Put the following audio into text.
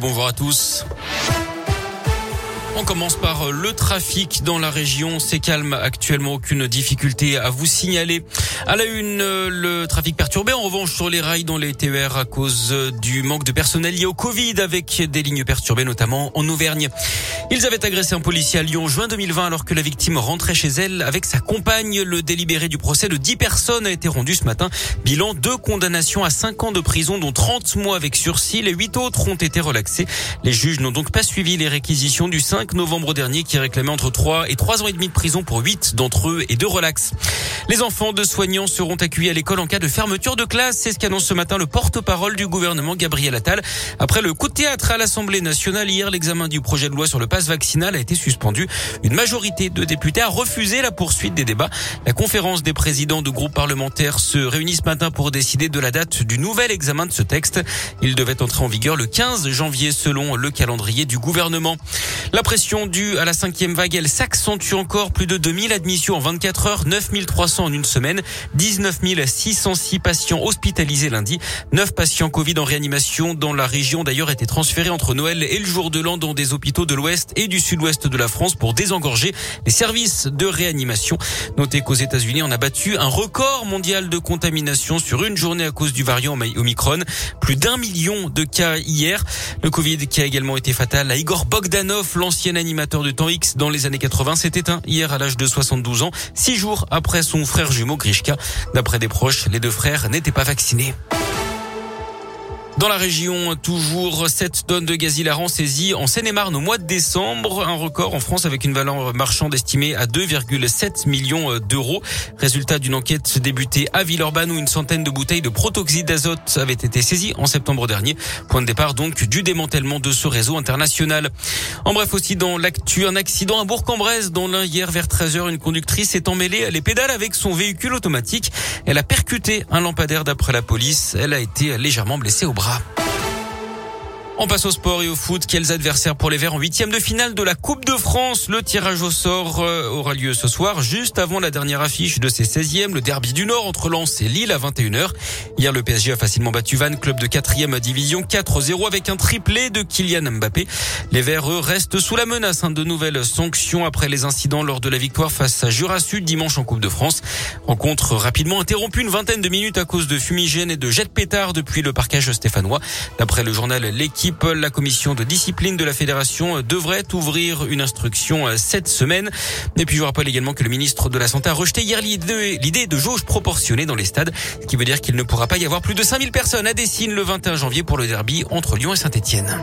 bonjour à tous. On commence par le trafic dans la région. C'est calme actuellement, aucune difficulté à vous signaler. À la une, le trafic perturbé en revanche sur les rails dans les TER à cause du manque de personnel lié au Covid avec des lignes perturbées notamment en Auvergne. Ils avaient agressé un policier à Lyon juin 2020 alors que la victime rentrait chez elle avec sa compagne. Le délibéré du procès de 10 personnes a été rendu ce matin. Bilan, deux condamnations à 5 ans de prison dont 30 mois avec sursis. Les 8 autres ont été relaxés. Les juges n'ont donc pas suivi les réquisitions du 5 novembre dernier qui réclamait entre 3 et 3 ans et demi de prison pour 8 d'entre eux et de relax. Les enfants de soignants seront accueillis à l'école en cas de fermeture de classe. C'est ce qu'annonce ce matin le porte-parole du gouvernement Gabriel Attal. Après le coup de théâtre à l'Assemblée nationale hier, l'examen du projet de loi sur le pass vaccinal a été suspendu. Une majorité de députés a refusé la poursuite des débats. La conférence des présidents de groupes parlementaires se réunit ce matin pour décider de la date du nouvel examen de ce texte. Il devait entrer en vigueur le 15 janvier selon le calendrier du gouvernement. La pression due à la cinquième vague, elle s'accentue encore. Plus de 2000 admissions en 24 heures, 9300 en une semaine, 19 606 patients hospitalisés lundi, 9 patients Covid en réanimation dans la région d'ailleurs étaient transférés entre Noël et le jour de l'an dans des hôpitaux de l'ouest et du sud-ouest de la France pour désengorger les services de réanimation. Notez qu'aux États-Unis, on a battu un record mondial de contamination sur une journée à cause du variant Omicron. Plus d'un million de cas hier. Le Covid qui a également été fatal à Igor Bogdanov, l'ancien animateur de temps X dans les années 80, s'est éteint hier à l'âge de 72 ans, six jours après son frère jumeau Grishka. D'après des proches, les deux frères n'étaient pas vaccinés. Dans la région, toujours 7 tonnes de gaz hilarant saisies en Seine-et-Marne au mois de décembre. Un record en France avec une valeur marchande estimée à 2,7 millions d'euros. Résultat d'une enquête débutée à Villeurbanne où une centaine de bouteilles de protoxyde d'azote avaient été saisies en septembre dernier. Point de départ donc du démantèlement de ce réseau international. En bref aussi dans l'actu, un accident à Bourg-en-Bresse dont l'un hier vers 13h, une conductrice est emmêlée les pédales avec son véhicule automatique. Elle a percuté un lampadaire d'après la police. Elle a été légèrement blessée au bras. On passe au sport et au foot. Quels adversaires pour les Verts en huitième de finale de la Coupe de France? Le tirage au sort euh, aura lieu ce soir, juste avant la dernière affiche de ces 16e, le derby du Nord entre Lens et Lille à 21h. Hier, le PSG a facilement battu Vannes, club de 4e division, 4-0 avec un triplé de Kylian Mbappé. Les Verts, eux, restent sous la menace hein, de nouvelles sanctions après les incidents lors de la victoire face à Jura Sud dimanche en Coupe de France. Rencontre rapidement interrompue une vingtaine de minutes à cause de fumigènes et de jets de pétards depuis le parquage stéphanois. D'après le journal L'équipe, la commission de discipline de la fédération devrait ouvrir une instruction cette semaine. Et puis je vous rappelle également que le ministre de la Santé a rejeté hier l'idée de jauge proportionnée dans les stades, ce qui veut dire qu'il ne pourra pas y avoir plus de 5000 personnes à Dessine le 21 janvier pour le derby entre Lyon et Saint-Etienne.